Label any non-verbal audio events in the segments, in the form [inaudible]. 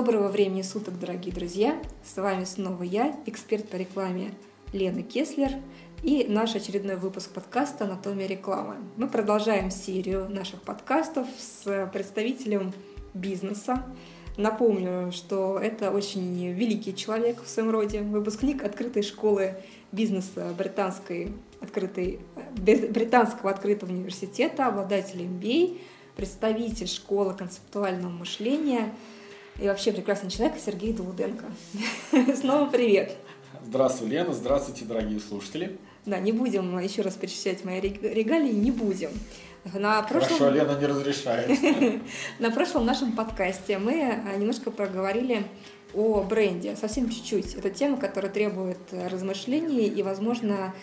Доброго времени суток, дорогие друзья! С вами снова я, эксперт по рекламе Лена Кеслер и наш очередной выпуск подкаста «Анатомия рекламы». Мы продолжаем серию наших подкастов с представителем бизнеса. Напомню, что это очень великий человек в своем роде, выпускник открытой школы бизнеса британской открытой, британского открытого университета, обладатель MBA, представитель школы концептуального мышления и вообще прекрасный человек Сергей Долуденко. [laughs] Снова привет! Здравствуй, Лена, здравствуйте, дорогие слушатели. Да, не будем еще раз перечислять мои регалии, не будем. На прошлом... Хорошо, Лена не разрешает. [laughs] На прошлом нашем подкасте мы немножко проговорили о бренде, совсем чуть-чуть. Это тема, которая требует размышлений, и, возможно,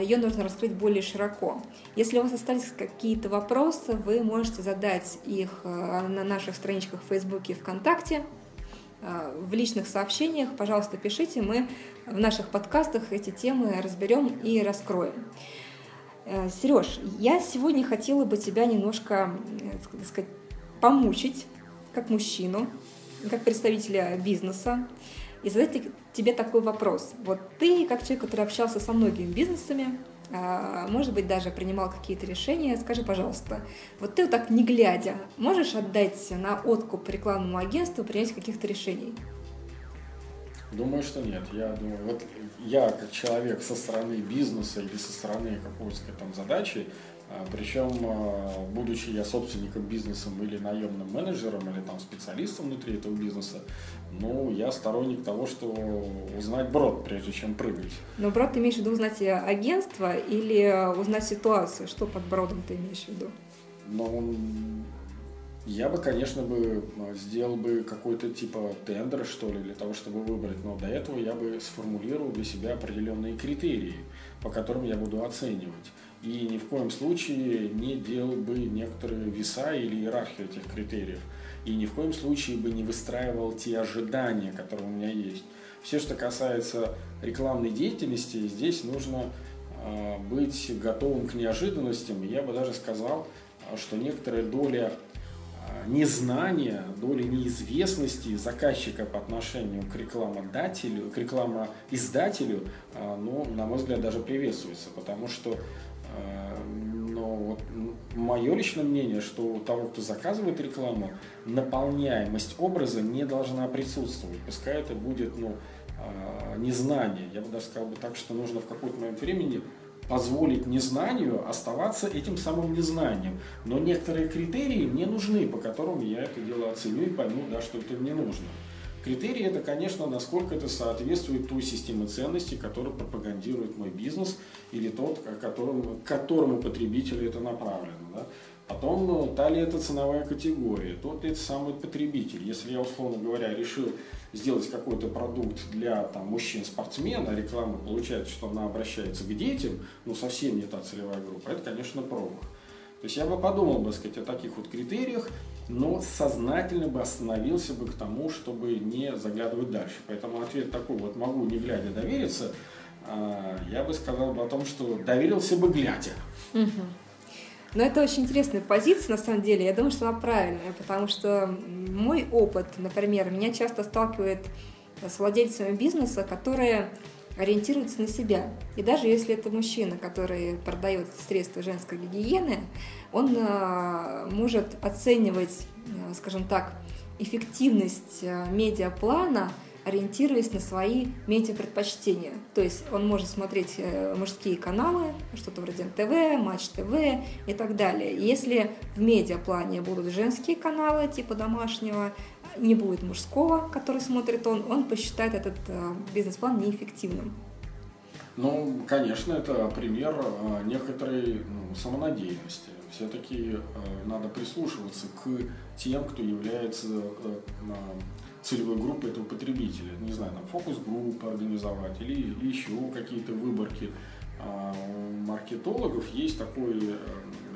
ее нужно раскрыть более широко. Если у вас остались какие-то вопросы, вы можете задать их э, на наших страничках в Фейсбуке и ВКонтакте, э, в личных сообщениях, пожалуйста, пишите, мы в наших подкастах эти темы разберем и раскроем. Э, Сереж, я сегодня хотела бы тебя немножко, так сказать, помучить, как мужчину, как представителя бизнеса, и задать тебе такой вопрос. Вот ты, как человек, который общался со многими бизнесами, а, может быть, даже принимал какие-то решения, скажи, пожалуйста, вот ты вот так не глядя, можешь отдать на откуп рекламному агентству принять каких-то решений? Думаю, что нет. Я думаю, вот я как человек со стороны бизнеса или со стороны какой-то там задачи, Причем, а, будучи я собственником бизнеса или наемным менеджером, или там специалистом внутри этого бизнеса, ну, я сторонник того, что узнать брод, прежде чем прыгать. Но брод ты имеешь в виду узнать агентство или узнать ситуацию? Что под бродом ты имеешь в виду? Ну, я бы, конечно, бы а, сделал бы какой-то типа тендер, что ли, для того, чтобы выбрать. Но до этого я бы сформулировал для себя определенные критерии, по которым я буду оценивать и ни в коем случае не делал бы некоторые веса или иерархию этих критериев. И ни в коем случае бы не выстраивал те ожидания, которые у меня есть. Все, что касается рекламной деятельности, здесь нужно э, быть готовым к неожиданностям. Я бы даже сказал, что некоторая доля незнания, доля неизвестности заказчика по отношению к рекламодателю, к рекламоиздателю, ну, на мой взгляд, даже приветствуется, потому что но вот мое личное мнение, что у того, кто заказывает рекламу, наполняемость образа не должна присутствовать. Пускай это будет ну, э, незнание. Я бы даже сказал бы так, что нужно в какой-то момент времени позволить незнанию оставаться этим самым незнанием. Но некоторые критерии мне нужны, по которым я это дело оценю и пойму, да, что это мне нужно. Критерии это, конечно, насколько это соответствует той системе ценностей, которую пропагандирует мой бизнес или тот, к которому, к которому потребителю это направлено. Да? Потом, ну, та ли это ценовая категория, тот ли это самый потребитель. Если я, условно говоря, решил сделать какой-то продукт для там, мужчин-спортсмена, реклама получается, что она обращается к детям, ну совсем не та целевая группа, это, конечно, промах. То есть я бы подумал, бы сказать, о таких вот критериях, но сознательно бы остановился бы к тому, чтобы не заглядывать дальше. Поэтому ответ такой, вот могу не глядя довериться, а, я бы сказал бы о том, что доверился бы глядя. Но это очень интересная позиция, на самом деле. Я думаю, что она правильная, потому что мой опыт, например, меня часто сталкивает с владельцами бизнеса, которые ориентируется на себя. И даже если это мужчина, который продает средства женской гигиены, он э, может оценивать, э, скажем так, эффективность э, медиаплана, ориентируясь на свои медиапредпочтения. То есть он может смотреть мужские каналы, что-то вроде НТВ, Матч ТВ и так далее. Если в медиаплане будут женские каналы типа домашнего, не будет мужского, который смотрит он, он посчитает этот бизнес-план неэффективным. Ну, конечно, это пример некоторой ну, самонадеянности. Все-таки э, надо прислушиваться к тем, кто является целевой группой этого потребителя. Не знаю, там фокус-группы организовать или еще какие-то выборки. А у маркетологов есть такой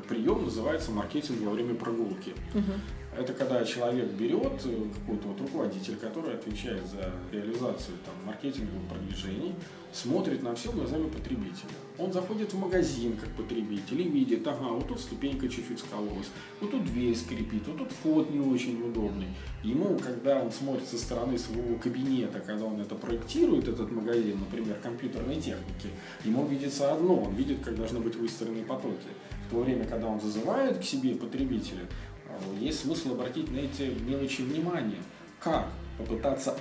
прием, называется маркетинг во время прогулки. Угу. Это когда человек берет э, какой-то вот руководитель, который отвечает за реализацию там, маркетинговых продвижений, смотрит на все глазами потребителя. Он заходит в магазин как потребитель и видит, ага, вот тут ступенька чуть-чуть скололась, вот тут дверь скрипит, вот тут вход не очень удобный. Ему, когда он смотрит со стороны своего кабинета, когда он это проектирует, этот магазин, например, компьютерной техники, ему видится одно, он видит, как должны быть выстроены потоки. В то время, когда он зазывает к себе потребителя, э, есть смысл обратить на эти мелочи внимание. Как? Попытаться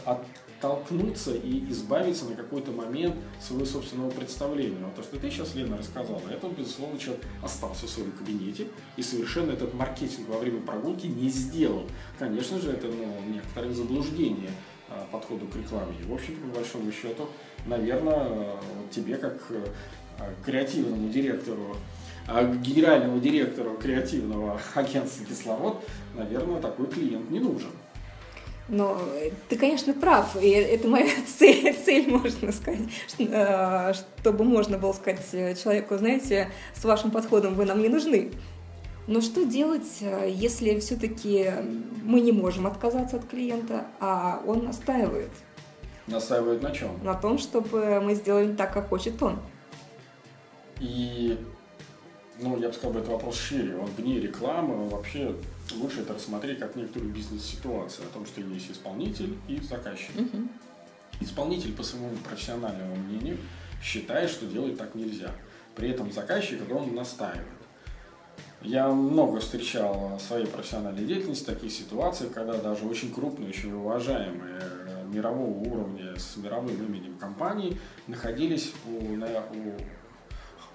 оттолкнуться и избавиться на какой-то момент своего собственного представления. Вот то, что ты сейчас, Лена, рассказала, это, безусловно, человек остался в своем кабинете и совершенно этот маркетинг во время прогулки не сделал. Конечно же, это ну, некоторое заблуждение а, подходу к рекламе. И, в общем по большому счету, наверное, тебе, как а, креативному директору а генеральному директору креативного агентства «Кислород», наверное, такой клиент не нужен. Но ты, конечно, прав, и это моя [laughs] цель, цель можно сказать, э, чтобы можно было сказать человеку, знаете, с вашим подходом вы нам не нужны. Но что делать, э, если все-таки мы не можем отказаться от клиента, а он настаивает? Настаивает на чем? На том, чтобы мы сделали так, как хочет он. И, ну, я бы сказал, это вопрос шире. Он вне рекламы, вообще лучше это рассмотреть как некоторую бизнес-ситуацию, о том, что есть исполнитель и заказчик. Угу. Исполнитель, по своему профессиональному мнению, считает, что делать так нельзя. При этом заказчик, он настаивает. Я много встречал в своей профессиональной деятельности таких ситуаций, когда даже очень крупные, очень уважаемые э, мирового уровня с мировым именем компании находились у, на, у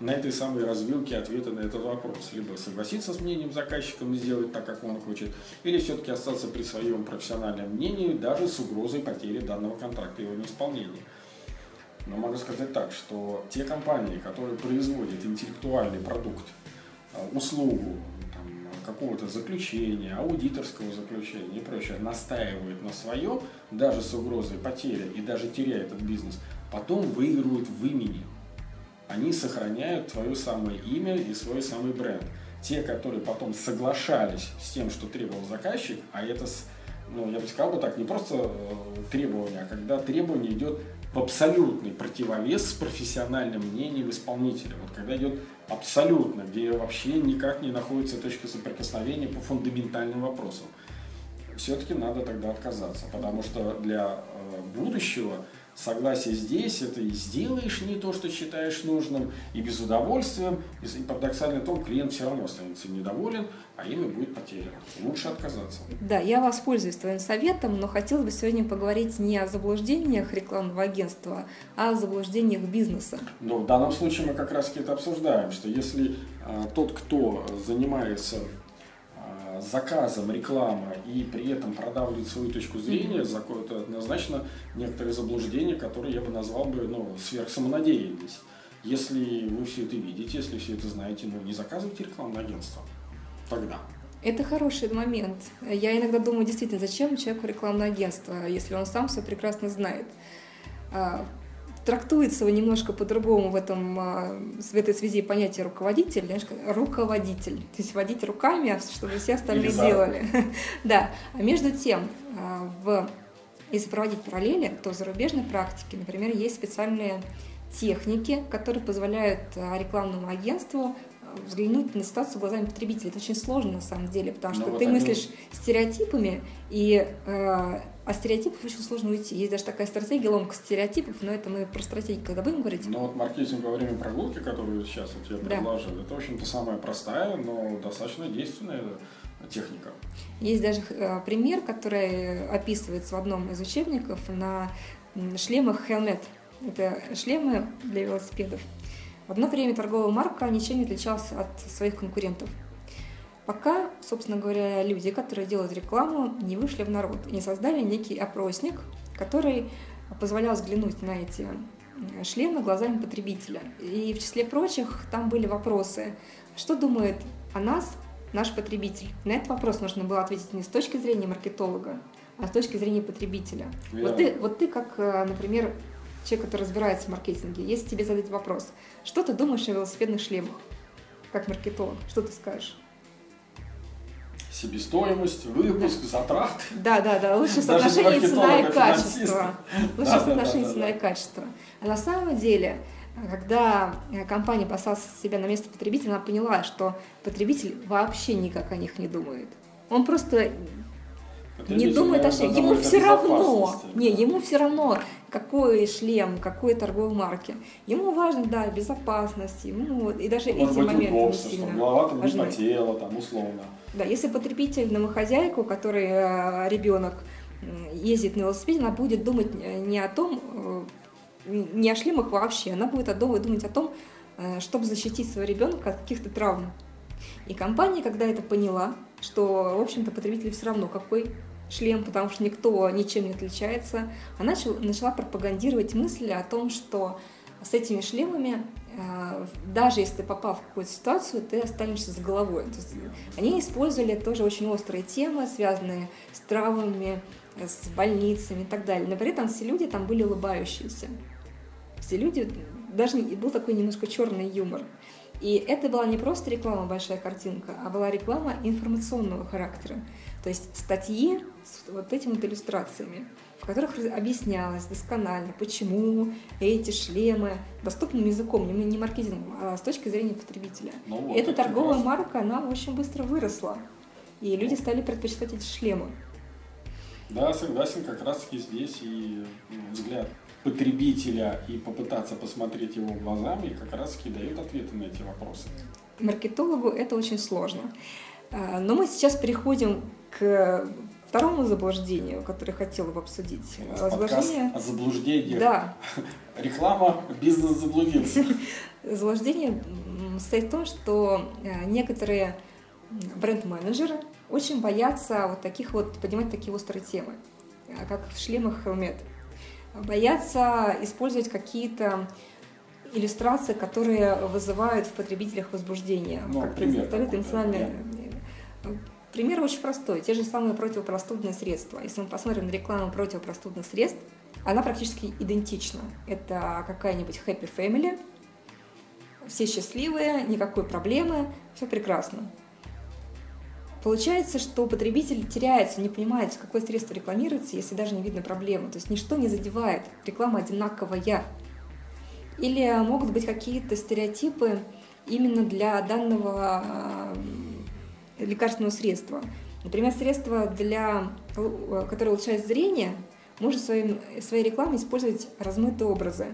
на этой самой развилке ответа на этот вопрос. Либо согласиться с мнением заказчика и сделать так, как он хочет, или все-таки остаться при своем профессиональном мнении, даже с угрозой потери данного контракта и его неисполнения. Но могу сказать так, что те компании, которые производят интеллектуальный продукт, а, услугу, какого-то заключения, аудиторского заключения и прочее, настаивают на своем, даже с угрозой потери и даже теряя этот бизнес, потом выигрывают в имени они сохраняют твое самое имя и свой самый бренд. Те, которые потом соглашались с тем, что требовал заказчик, а это, ну, я бы сказал бы так, не просто э, требование, а когда требование идет в абсолютный противовес с профессиональным мнением исполнителя. Вот когда идет абсолютно, где вообще никак не находится точка соприкосновения по фундаментальным вопросам, все-таки надо тогда отказаться, потому что для э, будущего согласие здесь, это и сделаешь не то, что считаешь нужным, и без удовольствия, и парадоксально том, клиент все равно останется недоволен, а имя будет потеряно. Лучше отказаться. Да, я воспользуюсь твоим советом, но хотела бы сегодня поговорить не о заблуждениях рекламного агентства, а о заблуждениях бизнеса. Ну, в данном случае мы как раз это обсуждаем, что если а, тот, кто занимается заказом реклама и при этом продавливает свою точку зрения, mm-hmm. это однозначно некоторые заблуждения, которые я бы назвал бы ну, сверхсамонадеянность. Если вы все это видите, если все это знаете, ну не заказывайте рекламное агентство. Тогда. Это хороший момент. Я иногда думаю, действительно, зачем человеку рекламное агентство, если он сам все прекрасно знает. Трактуется немножко по-другому в, этом, а, в этой связи понятие руководитель, знаешь, руководитель, то есть водить руками, а чтобы все остальные делали. [laughs] да, а между тем, а, в, если проводить параллели, то в зарубежной практике, например, есть специальные техники, которые позволяют рекламному агентству взглянуть на ситуацию глазами потребителя. Это очень сложно на самом деле, потому что ну, ты мыслишь стереотипами, и э, от стереотипов очень сложно уйти. Есть даже такая стратегия ломка стереотипов, но это мы про стратегию когда будем говорить. Ну вот маркетинг во время прогулки, которую сейчас вот я предложил, да. это, в общем-то, самая простая, но достаточно действенная техника. Есть даже э, пример, который описывается в одном из учебников на шлемах Helmet. Это шлемы для велосипедов. В одно время торговая марка ничем не отличалась от своих конкурентов. Пока, собственно говоря, люди, которые делают рекламу, не вышли в народ и не создали некий опросник, который позволял взглянуть на эти шлемы глазами потребителя. И в числе прочих там были вопросы, что думает о нас наш потребитель. На этот вопрос нужно было ответить не с точки зрения маркетолога, а с точки зрения потребителя. Вот ты, вот ты, как, э, например, человек, который разбирается в маркетинге, если тебе задать вопрос, что ты думаешь о велосипедных шлемах, как маркетолог, что ты скажешь? себестоимость, выпуск, да. затраты. Да, да, да, лучше соотношение цена и качество. Лучше да, соотношение да, да, цена и качество. А на самом деле, когда компания поставила себя на место потребителя, она поняла, что потребитель вообще никак о них не думает. Он просто не думает о шлеме. Ему все равно. Не, ему все равно, какой шлем, какой торговой марки. Ему важно, да, безопасность, ему и даже Может эти моменты не сильно голова там важны. не потела, там условно. Да, если потребитель домохозяйку, который э, ребенок ездит на велосипеде, она будет думать не о том, э, не о шлемах вообще, она будет думать о том, э, чтобы защитить своего ребенка от каких-то травм. И компания, когда это поняла, что, в общем-то, потребитель все равно какой шлем, потому что никто ничем не отличается, она начала, начала пропагандировать мысли о том, что с этими шлемами, э, даже если ты попал в какую-то ситуацию, ты останешься с головой. То есть они использовали тоже очень острые темы, связанные с травмами, с больницами и так далее. Но при этом все люди там были улыбающиеся. Все люди, даже был такой немножко черный юмор. И это была не просто реклама «Большая картинка», а была реклама информационного характера. То есть статьи с вот этими вот иллюстрациями, в которых объяснялось досконально, почему эти шлемы доступным языком, не, не маркетингом, а с точки зрения потребителя. Ну, вот Эта торговая прекрасно. марка, она очень быстро выросла. И люди стали предпочитать эти шлемы. Да, согласен, как раз таки здесь и ну, взгляд потребителя и попытаться посмотреть его глазами как раз таки дают ответы на эти вопросы. Маркетологу это очень сложно. А, но мы сейчас переходим к второму заблуждению, которое хотела бы обсудить. Заблуждение... о заблуждении. Да. [laughs] Реклама, бизнес заблудился. [laughs] Заблуждение состоит в том, что э, некоторые бренд-менеджеры очень боятся вот таких вот, поднимать такие острые темы, э, как в шлемах Helmet. Боятся использовать какие-то иллюстрации, которые вызывают в потребителях возбуждение. Ну, как представляют эмоциональные Пример очень простой. Те же самые противопростудные средства. Если мы посмотрим на рекламу противопростудных средств, она практически идентична. Это какая-нибудь Happy Family, все счастливые, никакой проблемы, все прекрасно. Получается, что потребитель теряется, не понимает, какое средство рекламируется, если даже не видно проблемы. То есть ничто не задевает, реклама одинаковая. Или могут быть какие-то стереотипы именно для данного лекарственного средства. Например, средство, для, которое улучшает зрение, может в своей, в своей рекламе использовать размытые образы.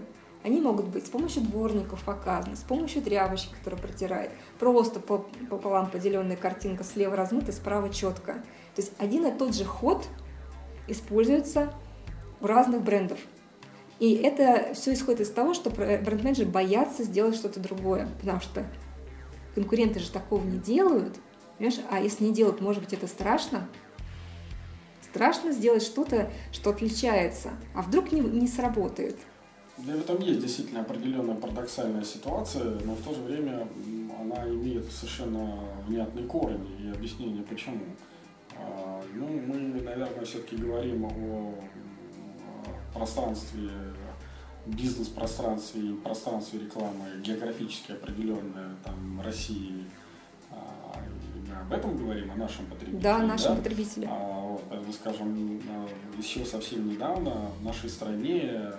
Они могут быть с помощью дворников показаны, с помощью тряпочки, которая протирает, просто пополам поделенная картинка, слева размыта, справа четко. То есть один и тот же ход используется у разных брендов. И это все исходит из того, что бренд-менеджеры боятся сделать что-то другое, потому что конкуренты же такого не делают, Понимаешь? А если не делать, может быть, это страшно? Страшно сделать что-то, что отличается, а вдруг не, не сработает. Да, в этом есть действительно определенная парадоксальная ситуация, но в то же время она имеет совершенно внятный корень и объяснение почему. А, ну, мы, наверное, все-таки говорим о пространстве, бизнес-пространстве и пространстве рекламы географически определенное, там, России, об этом говорим, о нашем потребителе. Да, о нашем да? потребителе. А, вот, скажем, а, еще совсем недавно в нашей стране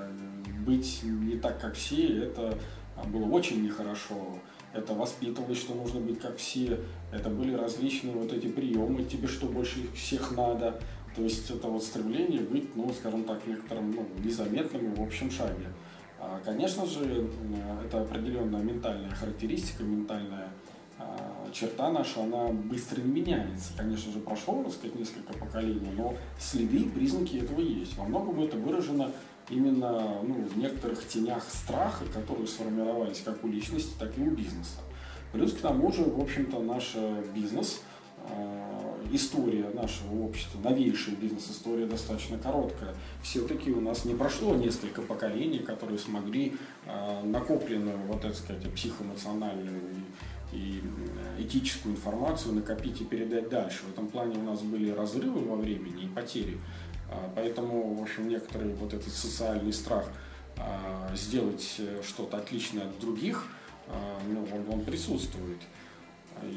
быть не так, как все, это было очень нехорошо. Это воспитывалось, что нужно быть как все. Это были различные вот эти приемы, тебе что больше всех надо. То есть это вот стремление быть, ну, скажем так, некоторым ну, незаметным в общем шаге. А, конечно же, это определенная ментальная характеристика, ментальная а, черта наша, она быстро не меняется. Конечно же, прошло, так сказать, несколько поколений, но следы, признаки этого есть. Во многом это выражено именно ну, в некоторых тенях страха, которые сформировались как у личности, так и у бизнеса. Плюс к тому же, в общем-то, наш бизнес, а, история нашего общества, новейшая бизнес-история достаточно короткая. Все-таки у нас не прошло несколько поколений, которые смогли а, накопленную, вот так сказать, психоэмоциональную и э, этическую информацию накопить и передать дальше. В этом плане у нас были разрывы во времени и потери. А, поэтому, в общем, некоторый вот этот социальный страх а, сделать э, что-то отличное от других, а, ну, он, он присутствует.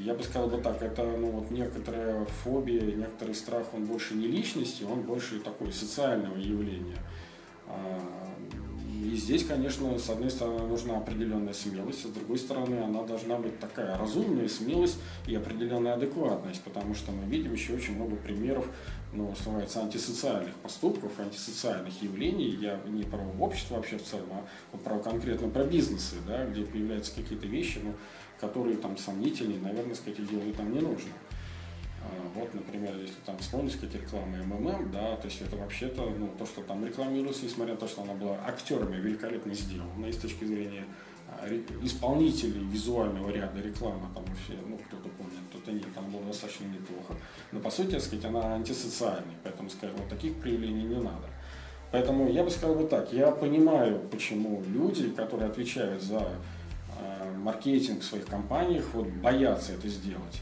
Я бы сказал бы так, это ну, вот некоторая фобия, некоторый страх, он больше не личности, он больше такой социального явления. И здесь, конечно, с одной стороны нужна определенная смелость, а с другой стороны она должна быть такая разумная смелость и определенная адекватность, потому что мы видим еще очень много примеров, ну, что называется, антисоциальных поступков, антисоциальных явлений. Я не про общество вообще в целом, а про конкретно про бизнесы, да, где появляются какие-то вещи, ну, которые там сомнительные, наверное, сказать, делать там не нужно. А, вот, например, если там вспомнить какие-то рекламы МММ, да, то есть это вообще-то, ну, то, что там рекламируется, несмотря на то, что она была актерами великолепно сделана, и с точки зрения а, исполнителей визуального ряда рекламы, там вообще, ну, кто-то помнит, кто-то нет, там было достаточно неплохо. Но, по сути, так сказать, она антисоциальная, поэтому, сказать, вот таких проявлений не надо. Поэтому я бы сказал бы так, я понимаю, почему люди, которые отвечают за э, маркетинг в своих компаниях, вот боятся это сделать.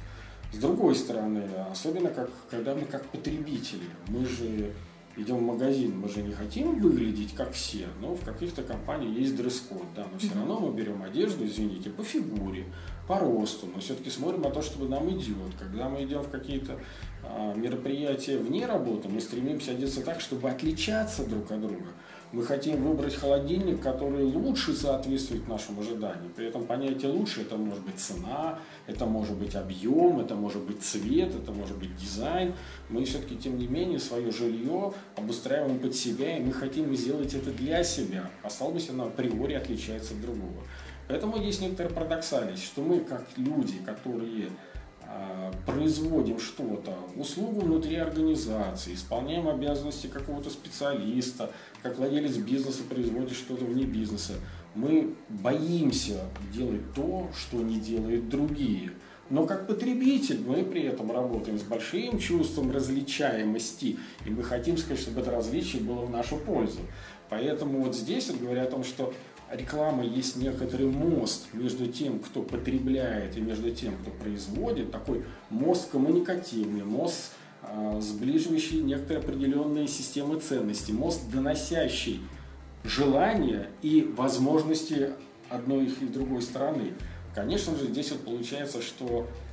С другой стороны, особенно как, когда мы как потребители, мы же идем в магазин, мы же не хотим выглядеть как все, но в каких-то компаниях есть дресс-код, да, но все равно мы берем одежду, извините, по фигуре, по росту, но все-таки смотрим на то, чтобы нам идет. Когда мы идем в какие-то а, мероприятия вне работы, мы стремимся одеться так, чтобы отличаться друг от друга. Мы хотим выбрать холодильник, который лучше соответствует нашим ожиданиям. При этом понятие лучше это может быть цена, это может быть объем, это может быть цвет, это может быть дизайн. Мы все-таки, тем не менее, свое жилье обустраиваем под себя, и мы хотим сделать это для себя. А стало быть, оно априори отличается от другого. Поэтому есть некоторая парадоксальность, что мы, как люди, которые производим что-то, услугу внутри организации, исполняем обязанности какого-то специалиста, как владелец бизнеса производит что-то вне бизнеса, мы боимся делать то, что не делают другие. Но как потребитель мы при этом работаем с большим чувством различаемости, и мы хотим сказать, чтобы это различие было в нашу пользу. Поэтому вот здесь вот говоря о том, что реклама есть некоторый мост между тем, кто потребляет, и между тем, кто производит, такой мост коммуникативный, мост э, сближивающий некоторые определенные системы ценностей, мост, доносящий желания и возможности одной и другой стороны. Конечно же, здесь вот получается, что а,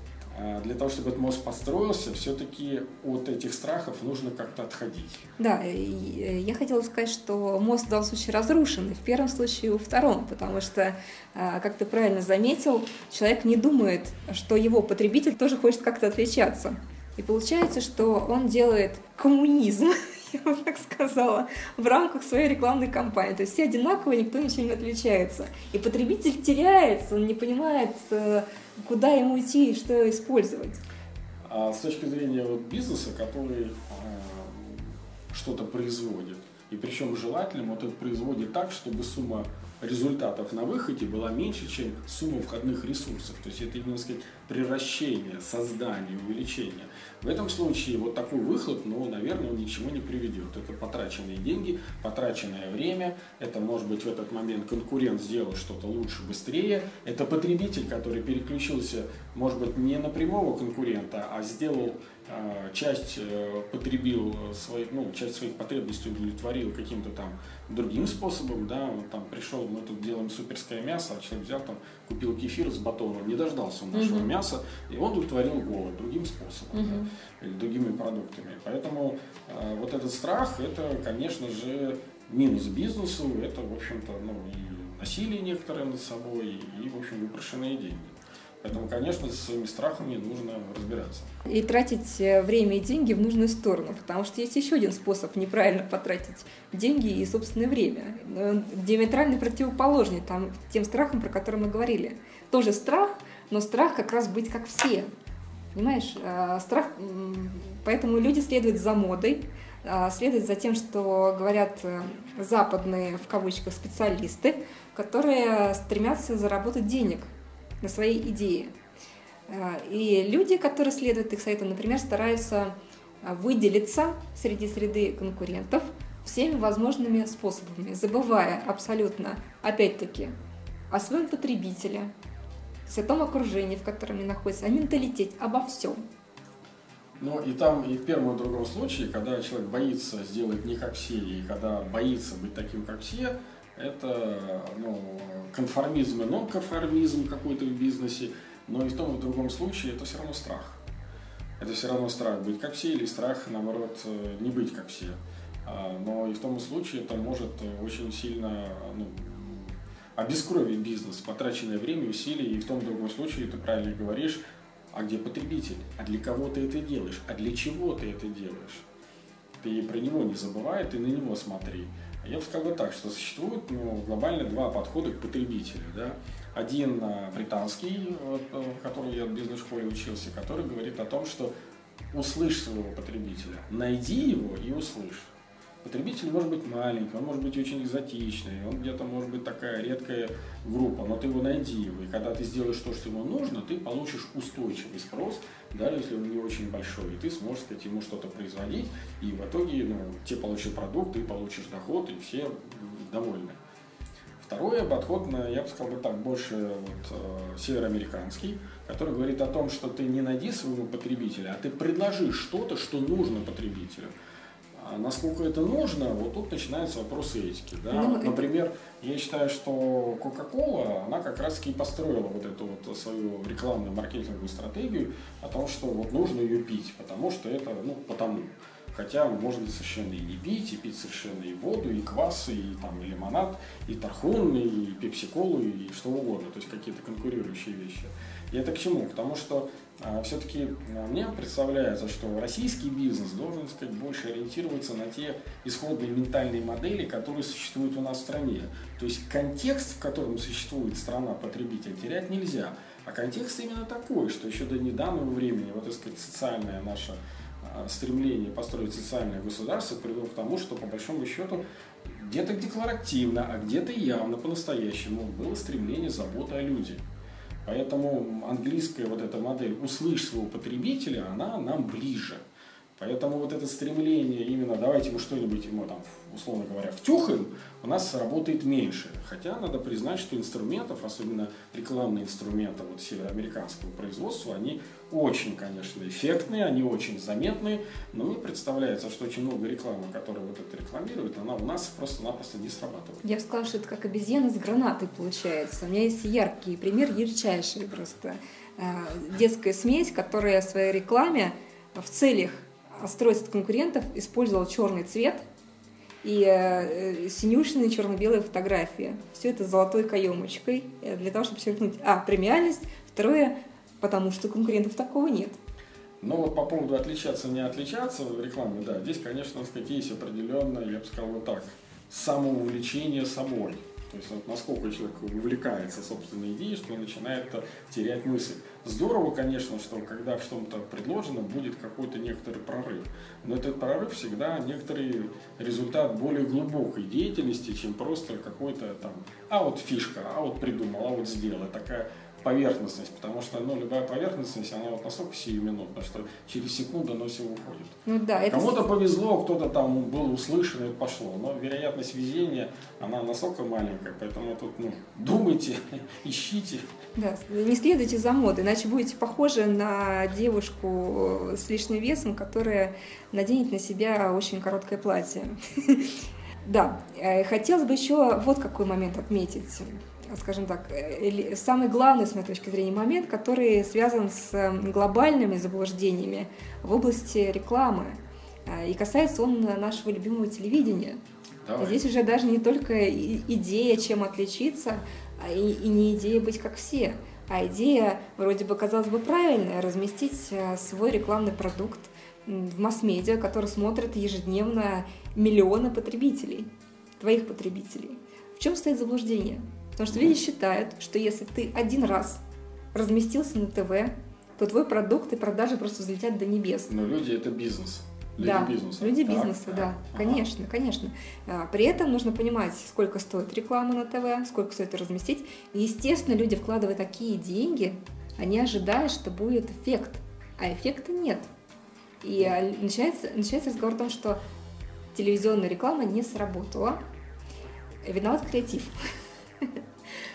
для того, чтобы этот мост построился, все-таки от этих страхов нужно как-то отходить. Да, я хотела сказать, что мост в данном случае разрушен, и в первом случае, и во втором, потому что, а, как ты правильно заметил, человек не думает, что его потребитель тоже хочет как-то отличаться. И получается, что он делает коммунизм, [laughs] я бы так сказала, в рамках своей рекламной кампании. То есть все одинаковые, никто ничем не отличается. И потребитель теряется, он не понимает, э, куда ему идти и что использовать. А с точки зрения вот бизнеса, который э, что-то производит, и причем желательно вот это производит так, чтобы сумма результатов на выходе была меньше, чем сумма входных ресурсов. То есть это именно сказать, превращение, создание, увеличение. В этом случае вот такой выхлоп, ну, наверное, он ничего не приведет. Это потраченные деньги, потраченное время, это может быть в этот момент конкурент сделал что-то лучше, быстрее, это потребитель, который переключился, может быть, не на прямого конкурента, а сделал а, часть э, потребил свои, ну, часть своих потребностей удовлетворил каким-то там другим способом, да, он там пришел, мы тут делаем суперское мясо, а человек взял там, купил кефир с батоном, не дождался он нашего uh-huh. мяса, и он удовлетворил голод другим способом, uh-huh. да, или другими продуктами. Поэтому э, вот этот страх, это, конечно же, минус бизнесу, это, в общем-то, ну, и насилие некоторое над собой, и, в общем, выброшенные деньги. Поэтому, конечно, со своими страхами нужно разбираться. И тратить э, время и деньги в нужную сторону, потому что есть еще один способ неправильно потратить деньги и собственное время. Он диаметрально противоположный там, тем страхам, про которые мы говорили. Тоже страх, но страх как раз быть как все. Понимаешь, э, страх, поэтому люди следуют за модой, э, следуют за тем, что говорят западные, в кавычках, специалисты, которые стремятся заработать денег – на свои идеи. А, и люди, которые следуют их советам, например, стараются а, выделиться среди среды конкурентов всеми возможными способами, забывая абсолютно, опять-таки, о своем потребителе, о том окружении, в котором они находятся, о менталитете, обо всем. Ну и там, и в первом и другом случае, когда человек боится сделать не как все, и когда боится быть таким, как все, это ну, конформизм и нон-конформизм какой-то в бизнесе. Но и в том и в другом случае это все равно страх. Это все равно страх быть как все или страх, наоборот, э, не быть как все. А, но и в том случае это может очень сильно ну, обескровить бизнес, потраченное время, усилия, и в том и другом случае, ты правильно говоришь, а где потребитель, а для кого ты это делаешь, а для чего ты это делаешь. Ты про него не забывай, ты на него смотри. Я бы сказал так, что существует ну, глобально два подхода к потребителю. Да? Один а, британский, вот, э, который я в бизнес-школе учился, который говорит о том, что услышь своего потребителя, найди его и услышь. Потребитель может быть маленький, он может быть очень экзотичный, он где-то может быть такая редкая группа, но ты его найди его, и когда ты сделаешь то, что ему нужно, ты получишь устойчивый спрос, даже если он не очень большой, и ты сможешь сказать, ему что-то производить, и в итоге ну, те получат продукт, ты получишь доход, и все довольны. Второй подход, я бы сказал бы так, больше вот, э, североамериканский, который говорит о том, что ты не найди своего потребителя, а ты предложи что-то, что нужно потребителю. А насколько это нужно, вот тут начинаются вопросы этики. Да? Ну, вот, например, это... я считаю, что Coca-Cola, она как раз таки построила вот эту вот свою рекламную маркетинговую стратегию о том, что вот нужно ее пить, потому что это, ну, потому. Хотя можно совершенно и не пить, и пить совершенно и воду, и квас, и, там, и лимонад, и тархун, и пепси-колу, и что угодно, то есть какие-то конкурирующие вещи. И это к чему? Потому что все-таки а, мне представляется, что российский бизнес должен сказать, больше ориентироваться на те исходные ментальные модели, которые существуют у нас в стране. То есть контекст, в котором существует страна потребителя, терять нельзя. А контекст именно такой, что еще до недавнего времени, вот, так сказать, социальное наше а, стремление построить социальное государство привело к тому, что по большому счету где-то декларативно, а где-то явно по-настоящему было стремление заботы о людях. Поэтому английская вот эта модель «услышь своего потребителя», она нам ближе. Поэтому вот это стремление именно давайте мы что-нибудь ему там, условно говоря, втюхаем, у нас работает меньше. Хотя надо признать, что инструментов, особенно рекламные инструменты вот североамериканского производства, они очень, конечно, эффектные, они очень заметные, но мне представляется, что очень много рекламы, которая вот это рекламирует, она у нас просто-напросто не срабатывает. Я бы сказала, что это как обезьяна с гранатой получается. У меня есть яркий пример, ярчайший просто. Э, детская смесь, которая в своей рекламе в целях от конкурентов использовала черный цвет – и э, синюшные черно-белые фотографии. Все это золотой каемочкой э, для того, чтобы подчеркнуть, а, премиальность, второе, потому что конкурентов такого нет. Ну вот по поводу отличаться, не отличаться в рекламе, да, здесь, конечно, сказать, есть определенное, я бы сказал вот так, самоувлечение собой. То есть вот, насколько человек увлекается собственной идеей, что он начинает терять мысль. Здорово, конечно, что когда что-то предложено, будет какой-то некоторый прорыв. Но этот прорыв всегда некоторый результат более глубокой деятельности, чем просто какой-то там, а вот фишка, а вот придумал, а вот сделал. Такая поверхностность, потому что ну, любая поверхностность, она вот настолько сиюминутна, что через секунду оно все уходит. Ну, да, это... Кому-то повезло, кто-то там был услышан и пошло, но вероятность везения, она настолько маленькая, поэтому тут ну, думайте, [laughs] ищите. Да, не следуйте за модой, иначе будете похожи на девушку с лишним весом, которая наденет на себя очень короткое платье. [laughs] Да, э, хотелось бы еще вот какой момент отметить скажем так, э, самый главный, с моей точки зрения, момент, который связан с эм, глобальными заблуждениями в области рекламы. А, и касается он нашего любимого телевидения. Давай. Здесь уже даже не только идея, чем отличиться, а и, и не идея быть как все, а идея, вроде бы, казалось бы, правильная, разместить э, свой рекламный продукт в масс-медиа, который смотрят ежедневно миллионы потребителей, твоих потребителей. В чем стоит заблуждение? Потому что люди считают, что если ты один раз разместился на ТВ, то твой продукт и продажи просто взлетят до небес. Но люди это бизнес. Люди да, бизнеса. люди бизнеса, так, да, ага. конечно, конечно. А, при этом нужно понимать, сколько стоит реклама на ТВ, сколько стоит разместить. И, естественно, люди вкладывая такие деньги, они ожидают, что будет эффект, а эффекта нет. И а, начинается, начинается разговор о том, что телевизионная реклама не сработала. Виноват креатив.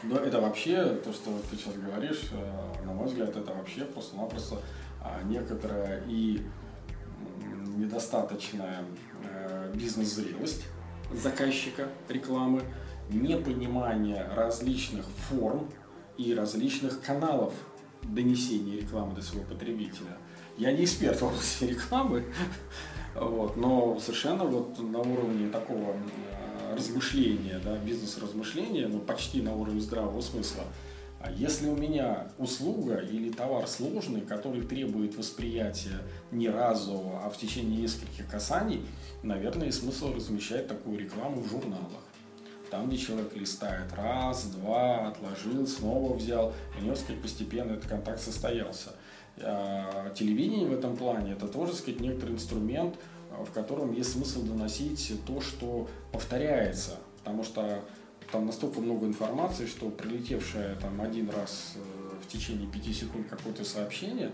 Но это вообще, то, что ты сейчас говоришь, э, на мой взгляд, это вообще просто-напросто а, некоторая и недостаточная э, бизнес-зрелость заказчика рекламы, непонимание различных форм и различных каналов донесения рекламы до своего потребителя. Я не эксперт в области рекламы, [laughs] вот, но совершенно вот на уровне такого размышления, да, бизнес-размышления, ну, почти на уровне здравого смысла, а если у меня услуга или товар сложный, который требует восприятия не разу, а в течение нескольких касаний, наверное, смысл размещать такую рекламу в журналах. Там, где человек листает раз, два, отложил, снова взял, у него, сказать, постепенно этот контакт состоялся. А телевидение в этом плане это тоже, сказать, некоторый инструмент, в котором есть смысл доносить то, что повторяется. Потому что там настолько много информации, что прилетевшее там один раз э, в течение пяти секунд какое-то сообщение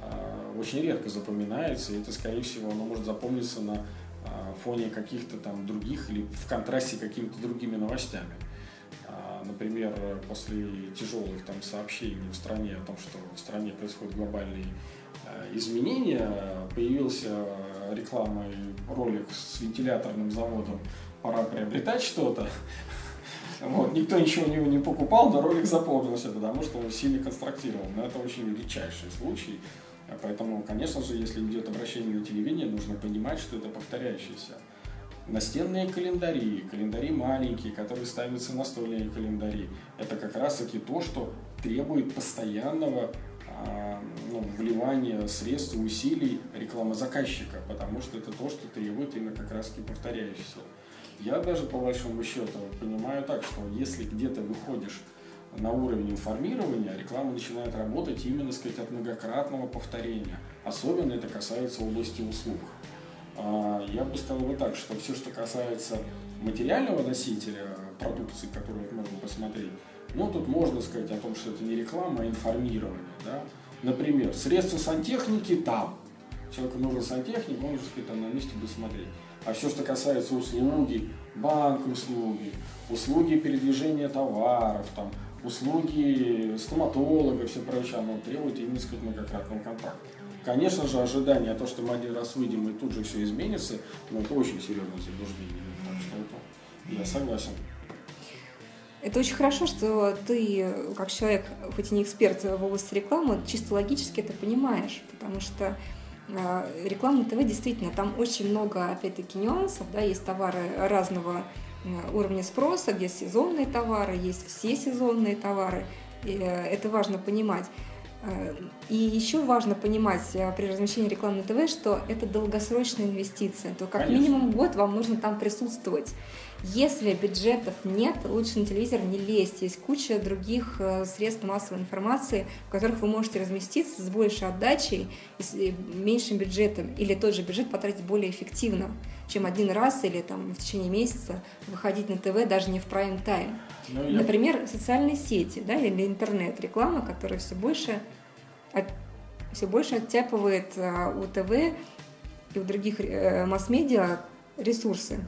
э, очень редко запоминается, и это, скорее всего, оно может запомниться на э, фоне каких-то там других или в контрасте какими-то другими новостями. Например, после тяжелых там сообщений в стране о том, что в стране происходят глобальные изменения, появился рекламный ролик с вентиляторным заводом «Пора приобретать что-то», вот, никто ничего не, не покупал, но ролик запомнился, потому что он сильно конструктировал. Но это очень редчайший случай. Поэтому, конечно же, если идет обращение на телевидение, нужно понимать, что это повторяющееся. Настенные календари, календари маленькие, которые ставятся настольные календари, это как раз таки то, что требует постоянного а, ну, вливания средств усилий рекламозаказчика, потому что это то, что требует именно как раз таки повторяющегося. Я даже по большому счету понимаю так, что если где-то выходишь на уровень информирования, реклама начинает работать именно, сказать, от многократного повторения. Особенно это касается области услуг. А, я бы сказал бы так, что все, что касается материального носителя продукции, которую можно посмотреть, ну, тут можно сказать о том, что это не реклама, а информирование. Да? Например, средства сантехники там. Человеку нужен сантехник, он сказать, там на месте будет смотреть. А все, что касается услуги, банк услуги, услуги передвижения товаров, там, услуги стоматолога, все прочее, оно требует именно сказать, многократного контакта. Конечно же, ожидание, то, что мы один раз выйдем и тут же все изменится, но это очень серьезное заблуждение. Так что это я согласен. Это очень хорошо, что ты, как человек, хоть и не эксперт в области рекламы, чисто логически это понимаешь, потому что а, реклама ТВ действительно, там очень много, опять-таки, нюансов, да, есть товары разного э, уровня спроса, где сезонные товары, есть все сезонные товары, и э, это важно понимать. Э, и еще важно понимать при размещении рекламы на ТВ, что это долгосрочная инвестиция, то как Конечно. минимум год вам нужно там присутствовать. Если бюджетов нет, лучше на телевизор не лезть. Есть куча других э, средств массовой информации, в которых вы можете разместиться с большей отдачей и э, меньшим бюджетом. Или тот же бюджет потратить более эффективно, чем один раз или там, в течение месяца выходить на ТВ даже не в прайм-тайм. Ну, я... Например, социальные сети да, или интернет-реклама, которая все больше, от, все больше оттяпывает а, у ТВ и у других масс-медиа ресурсы.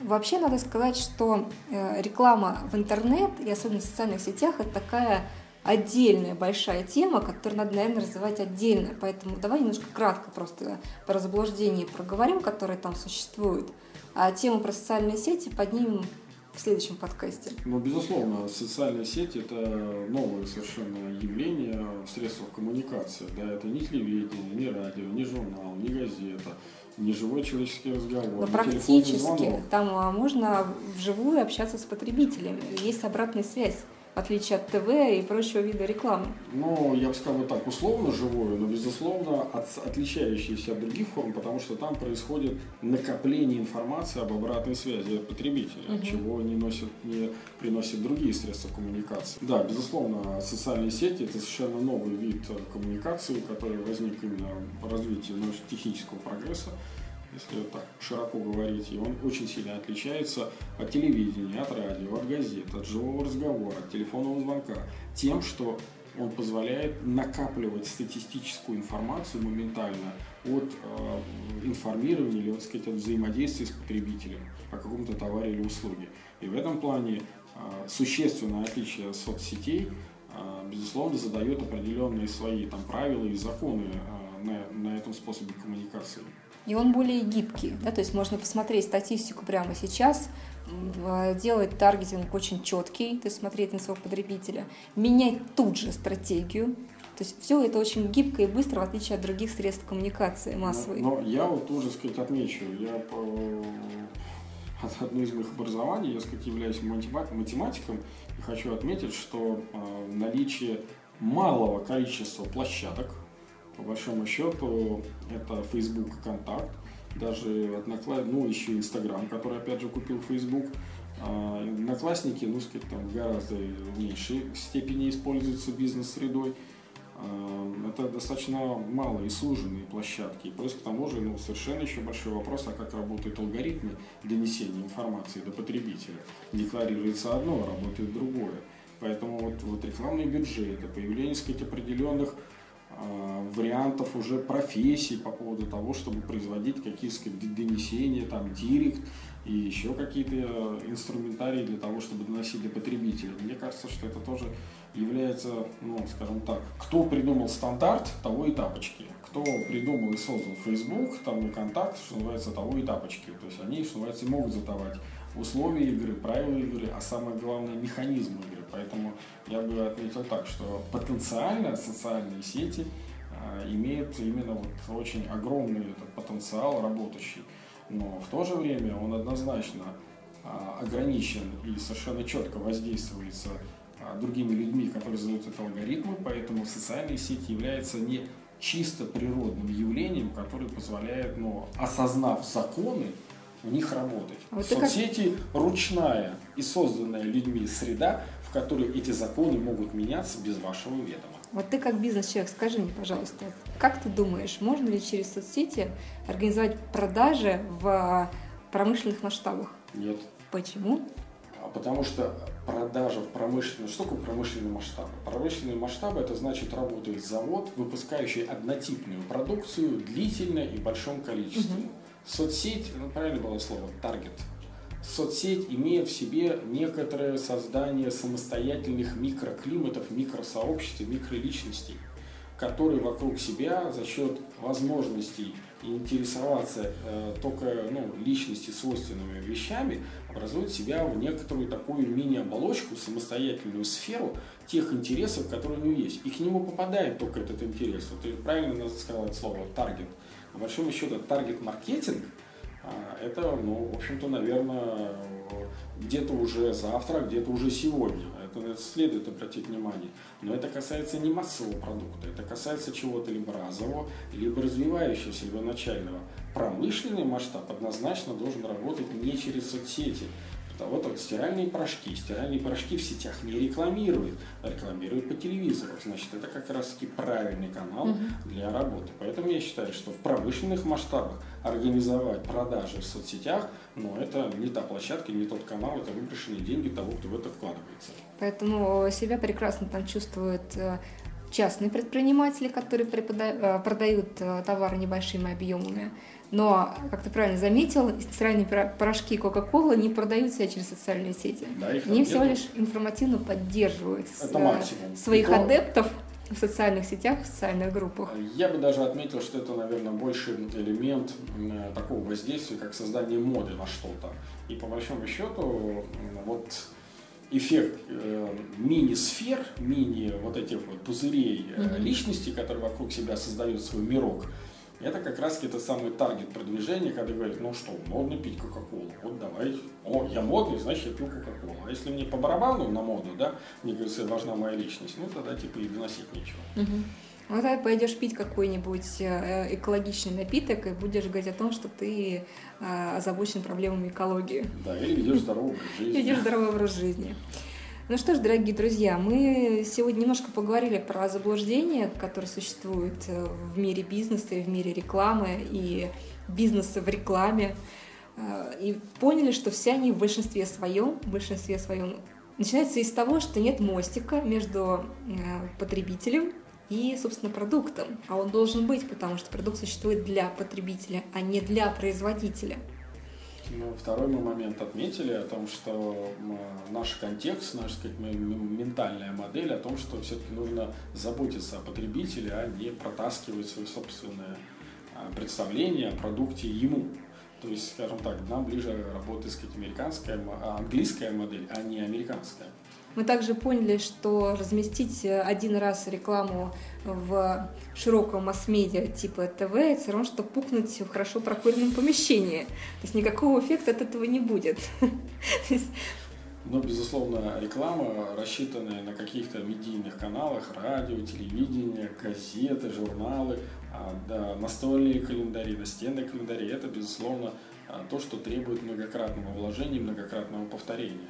Вообще надо сказать, что э, реклама в интернет и особенно в социальных сетях это такая отдельная большая тема, которую надо, наверное, развивать отдельно. Поэтому давай немножко кратко просто про заблуждения проговорим, которые там существуют. А тему про социальные сети поднимем в следующем подкасте. Ну, безусловно, социальные сети – это новое совершенно явление в средствах коммуникации. Да, это не телевидение, не радио, не журнал, не газета – не живой человеческий разговор. Но практически там а, можно вживую общаться с потребителями. Есть обратная связь отличие от ТВ и прочего вида рекламы? Ну, я бы сказал так, условно живую, но безусловно от, отличающиеся от других форм, потому что там происходит накопление информации об обратной связи от потребителя, угу. чего не, носят, не приносят другие средства коммуникации. Да, безусловно, социальные сети это совершенно новый вид коммуникации, который возник именно по развитию технического прогресса если так широко говорить, и он очень сильно отличается от телевидения, от радио, от газет, от живого разговора, от телефонного звонка, тем, что он позволяет накапливать статистическую информацию моментально от э, информирования или, так сказать, от взаимодействия с потребителем о каком-то товаре или услуге. И в этом плане э, существенное отличие соцсетей, э, безусловно, задает определенные свои там, правила и законы э, на, на этом способе коммуникации и он более гибкий, да, то есть можно посмотреть статистику прямо сейчас делать таргетинг очень четкий, то есть смотреть на своего потребителя, менять тут же стратегию, то есть все это очень гибко и быстро, в отличие от других средств коммуникации массовой. Но, но я вот тоже, сказать, отмечу, я по одно из моих образований, я, сказать, являюсь математиком, и хочу отметить, что э, наличие малого количества площадок, по большому счету, это Facebook и Контакт, даже Одноклассники, ну, еще Инстаграм, который, опять же, купил Facebook, а, Одноклассники, ну, сказать, там гораздо в меньшей степени используются бизнес-средой. А, это достаточно малые суженные площадки. Плюс к тому же ну, совершенно еще большой вопрос, а как работают алгоритмы донесения информации до потребителя. Декларируется одно, а работает другое. Поэтому вот, вот рекламные бюджеты, появление сказать, определенных вариантов уже профессий по поводу того, чтобы производить какие-то донесения, там, директ и еще какие-то инструментарии для того, чтобы доносить до потребителя. Мне кажется, что это тоже является, ну, скажем так, кто придумал стандарт, того и тапочки. Кто придумал и создал Facebook, там и контакт, что называется, того и тапочки. То есть они, что называется, могут задавать условия игры, правила игры, а самое главное механизм игры. Поэтому я бы отметил так, что потенциально социальные сети а, имеют именно вот очень огромный этот потенциал работающий. Но в то же время он однозначно а, ограничен и совершенно четко воздействуется а, другими людьми, которые задают это алгоритмы, поэтому социальные сети являются не чисто природным явлением, которое позволяет, ну, осознав законы, в них работать. Вот Соцсети как... ручная и созданная людьми среда, в которой эти законы могут меняться без вашего ведома. Вот ты как бизнес-человек, скажи мне, пожалуйста, как ты думаешь, можно ли через соцсети организовать продажи в промышленных масштабах? Нет. Почему? А потому что продажа в промышленном... Что такое промышленный масштаб? Промышленный масштаб – это значит работает завод, выпускающий однотипную продукцию длительно и в большом количестве. Угу. Соцсеть, ну правильно было слово, таргет. Соцсеть имеет в себе некоторое создание самостоятельных микроклиматов, микросообществ, микроличностей, которые вокруг себя за счет возможностей интересоваться э, только ну, личности свойственными вещами, образуют себя в некоторую такую мини-оболочку, самостоятельную сферу тех интересов, которые у него есть. И к нему попадает только этот интерес. Вот ты правильно сказал это слово «таргет». По большому счету, таргет-маркетинг это, ну, в общем-то, наверное, где-то уже завтра, где-то уже сегодня. Это следует обратить внимание. Но это касается не массового продукта, это касается чего-то либо разового, либо развивающегося, либо начального. Промышленный масштаб однозначно должен работать не через соцсети, вот, вот стиральные порошки. Стиральные порошки в сетях не рекламируют, а рекламируют по телевизору. Значит, это как раз таки правильный канал угу. для работы. Поэтому я считаю, что в промышленных масштабах организовать продажи в соцсетях, ну, это не та площадка, не тот канал, это выброшенные деньги того, кто в это вкладывается. Поэтому себя прекрасно там чувствуют э, частные предприниматели, которые э, продают э, товары небольшими объемами. Но, как ты правильно заметил, стиральные порошки Coca-Cola не продаются через социальные сети. Да, Они всего лишь информативно поддерживают Это своих то... адептов в социальных сетях, в социальных группах. Я бы даже отметил, что это, наверное, больше элемент такого воздействия, как создание моды на что-то. И по большому счету, вот эффект э, мини-сфер, мини вот этих вот пузырей э, личности, которые вокруг себя создают свой мирок, это как раз это самый таргет продвижения, когда говорят, ну что, модно пить Кока-Колу, вот давай, о, я модный, значит я пью Кока-Колу. А если мне по барабану на моду, да, мне говорится, важна моя личность, ну тогда типа и доносить нечего. Угу. Вот тогда пойдешь пить какой-нибудь э, экологичный напиток и будешь говорить о том, что ты э, озабочен проблемами экологии. Да, или ведешь здоровый образ [laughs] жизни. Ведешь здоровый образ жизни. Ну что ж, дорогие друзья, мы сегодня немножко поговорили про заблуждения, которые существуют э, в мире бизнеса и в мире рекламы и бизнеса в рекламе. Э, и поняли, что все они в большинстве своем, в большинстве своем начинаются из того, что нет мостика между э, потребителем и, собственно, продуктом. А он должен быть, потому что продукт существует для потребителя, а не для производителя. Второй мы момент отметили о том, что наш контекст, наша сказать, ментальная модель о том, что все-таки нужно заботиться о потребителе, а не протаскивать свое собственное а, представление о продукте ему. То есть, скажем так, нам ближе работать сказать, американская, английская модель, а не американская. Мы также поняли, что разместить один раз рекламу в широком масс-медиа типа ТВ, это все равно, что пукнуть в хорошо прокуренном помещении. То есть никакого эффекта от этого не будет. [laughs] Но, безусловно, реклама, рассчитанная на каких-то медийных каналах, радио, телевидение, газеты, журналы, а, да, настольные календари, настенные календари, это, безусловно, а, то, что требует многократного вложения, многократного повторения.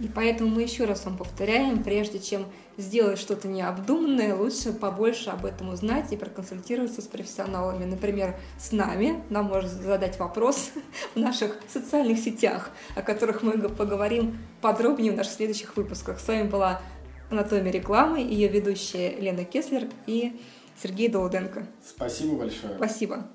И поэтому мы еще раз вам повторяем, прежде чем сделать что-то необдуманное, лучше побольше об этом узнать и проконсультироваться с профессионалами. Например, с нами. Нам можно задать вопрос [laughs] в наших социальных сетях, о которых мы поговорим подробнее в наших следующих выпусках. С вами была «Анатомия рекламы», ее ведущая Лена Кеслер и Сергей Долуденко. Спасибо большое. Спасибо.